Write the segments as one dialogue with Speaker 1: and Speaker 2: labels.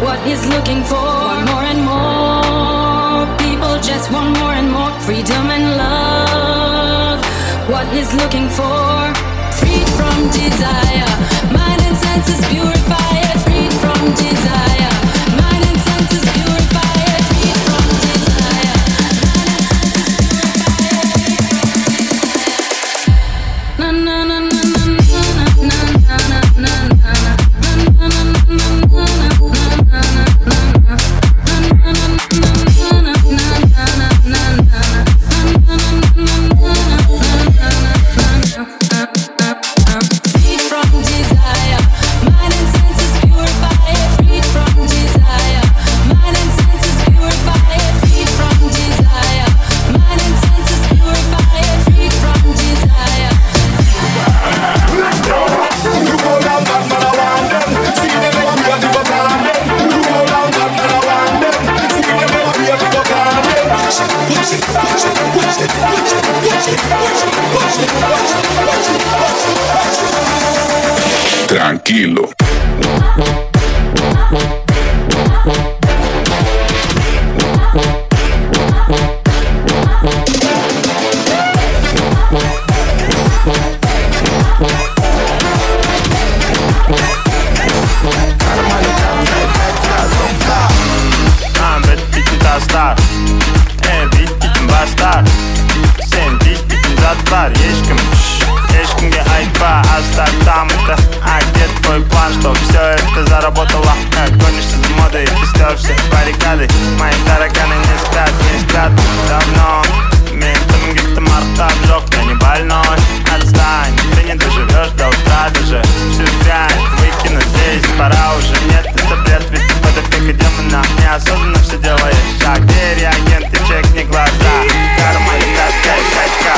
Speaker 1: What he's looking for, one more and more people just want more and more freedom and love. What he's looking for, freed from desire, mind and senses purified, freed from desire,
Speaker 2: это заработало Как гонишься за модой. Ты стерся баррикады Мои тараканы не спят, не спят Давно. Ментом где-то марта обжег Я не больной. Отстань Ты не доживешь до утра даже Всю дрянь выкину здесь Пора уже. Нет, это бред Ведь под опекой демона Неосознанно все делаешь. А где реагент и чек не глаза? Карма летает, пять,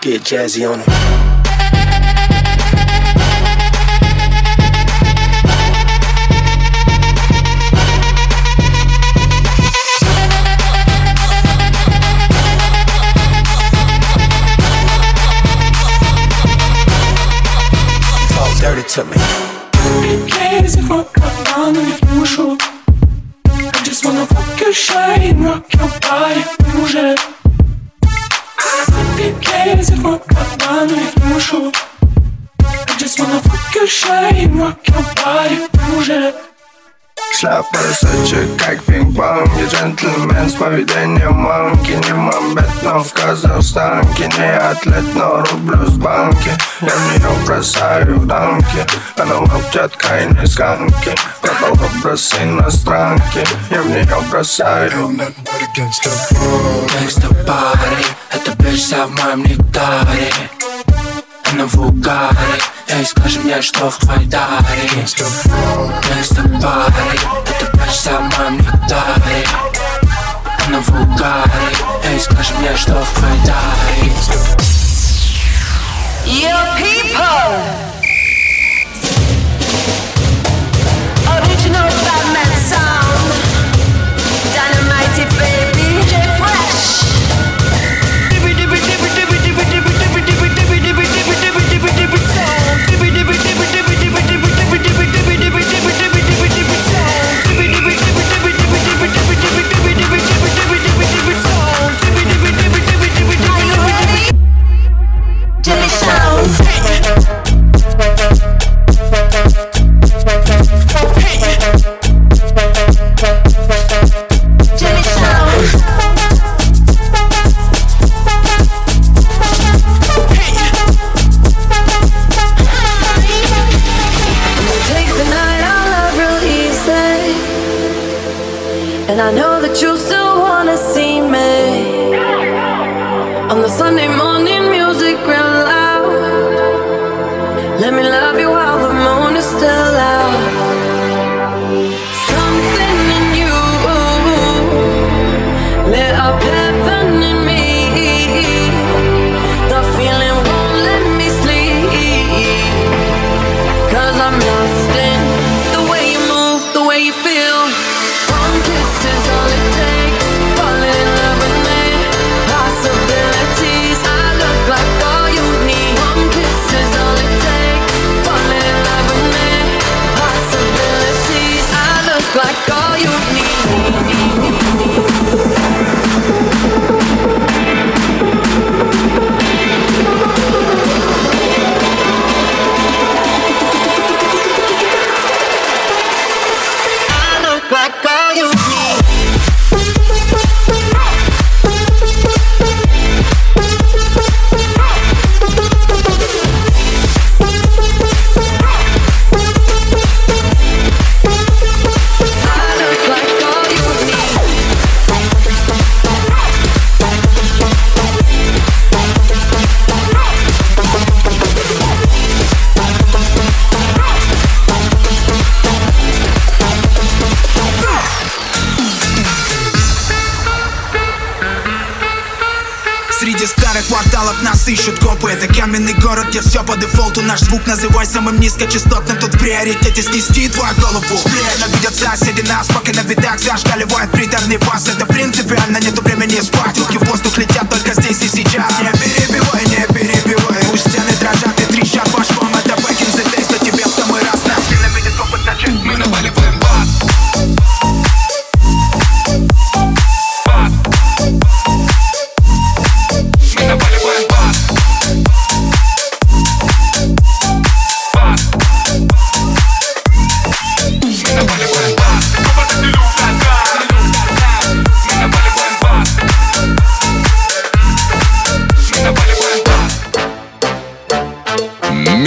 Speaker 3: Get jazzy on
Speaker 4: it.
Speaker 5: поведение манки Не мамбет, но в Казахстанке. Не атлет, но рублю с банки. Я в нее бросаю танки. Она лоптят кайны сканки. Пропал образ иностранки. Я в нее бросаю.
Speaker 3: Gangsta party Это bitch в моем нектаре Она в угаре. Эй, скажи мне, что в твоей даре? Gangsta party Эта bitch вся в моем нектаре znowu gaj Hej, skaż mnie, to w twojej daj
Speaker 6: Yo, people!
Speaker 7: Каменный город, где все по дефолту. Наш звук называй самым низкочастотным Тут в приоритете снести твою голову. Сплея видят соседи нас, пока на видах Зашкаливает приторный бас Это принципиально, нету времени спать. Руки в воздух летят только здесь и сейчас. Не перебивай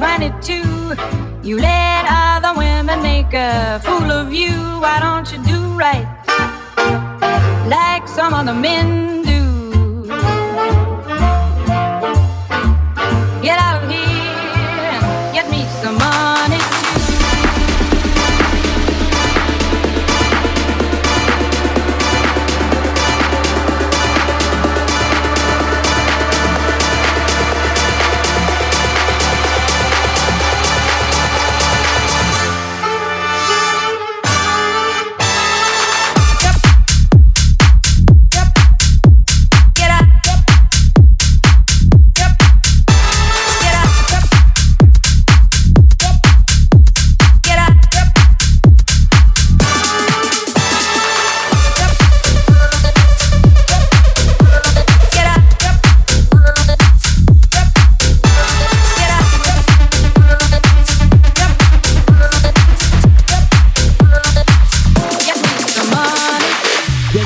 Speaker 1: 1922. You let other women make a fool of you. Why don't you do right like some other men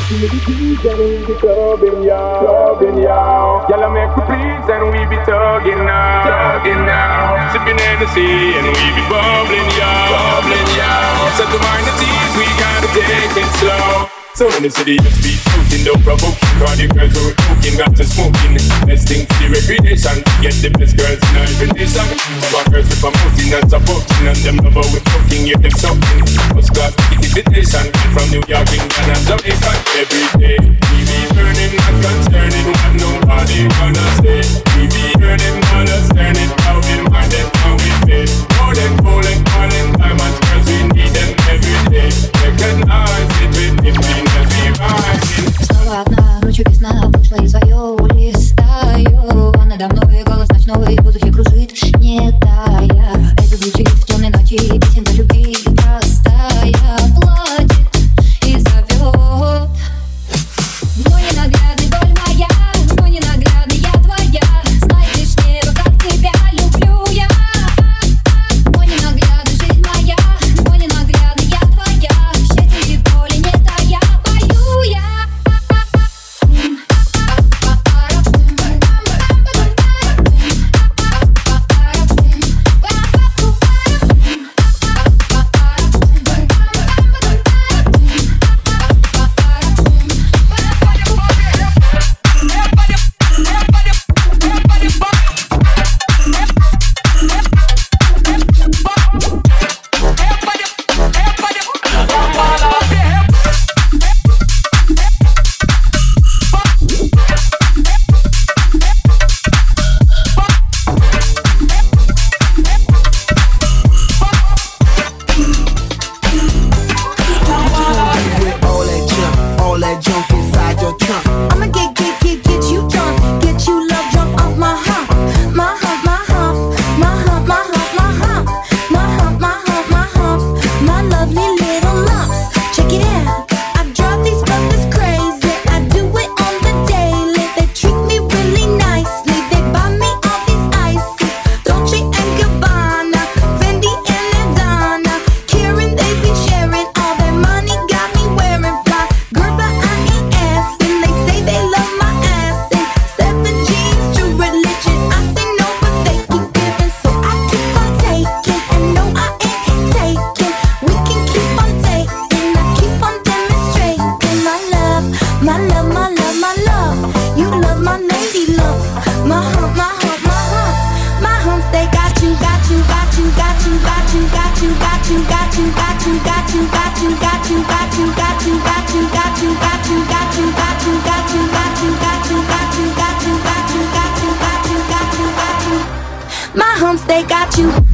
Speaker 8: Clubbing, y'all. Clubbing, y'all. Y'all make we please and we be tugging now. Tugging now. Sipping Hennessy and we be bubbling, y'all. Bubbling, y'all. Set the ease, we gotta take it slow. So in the city, just be talking, no provoking. Cause the girls who are cooking, got to smoking. Best thing for the recreation. Get the best girls in our invitation. Our girls with promoting and supporting. And them love we fucking, give them something. First class invitation. From New York, England, and Jamaica. Every day, we be burning, not concerning what nobody gonna stay. We be burning,
Speaker 9: My homes, they got you.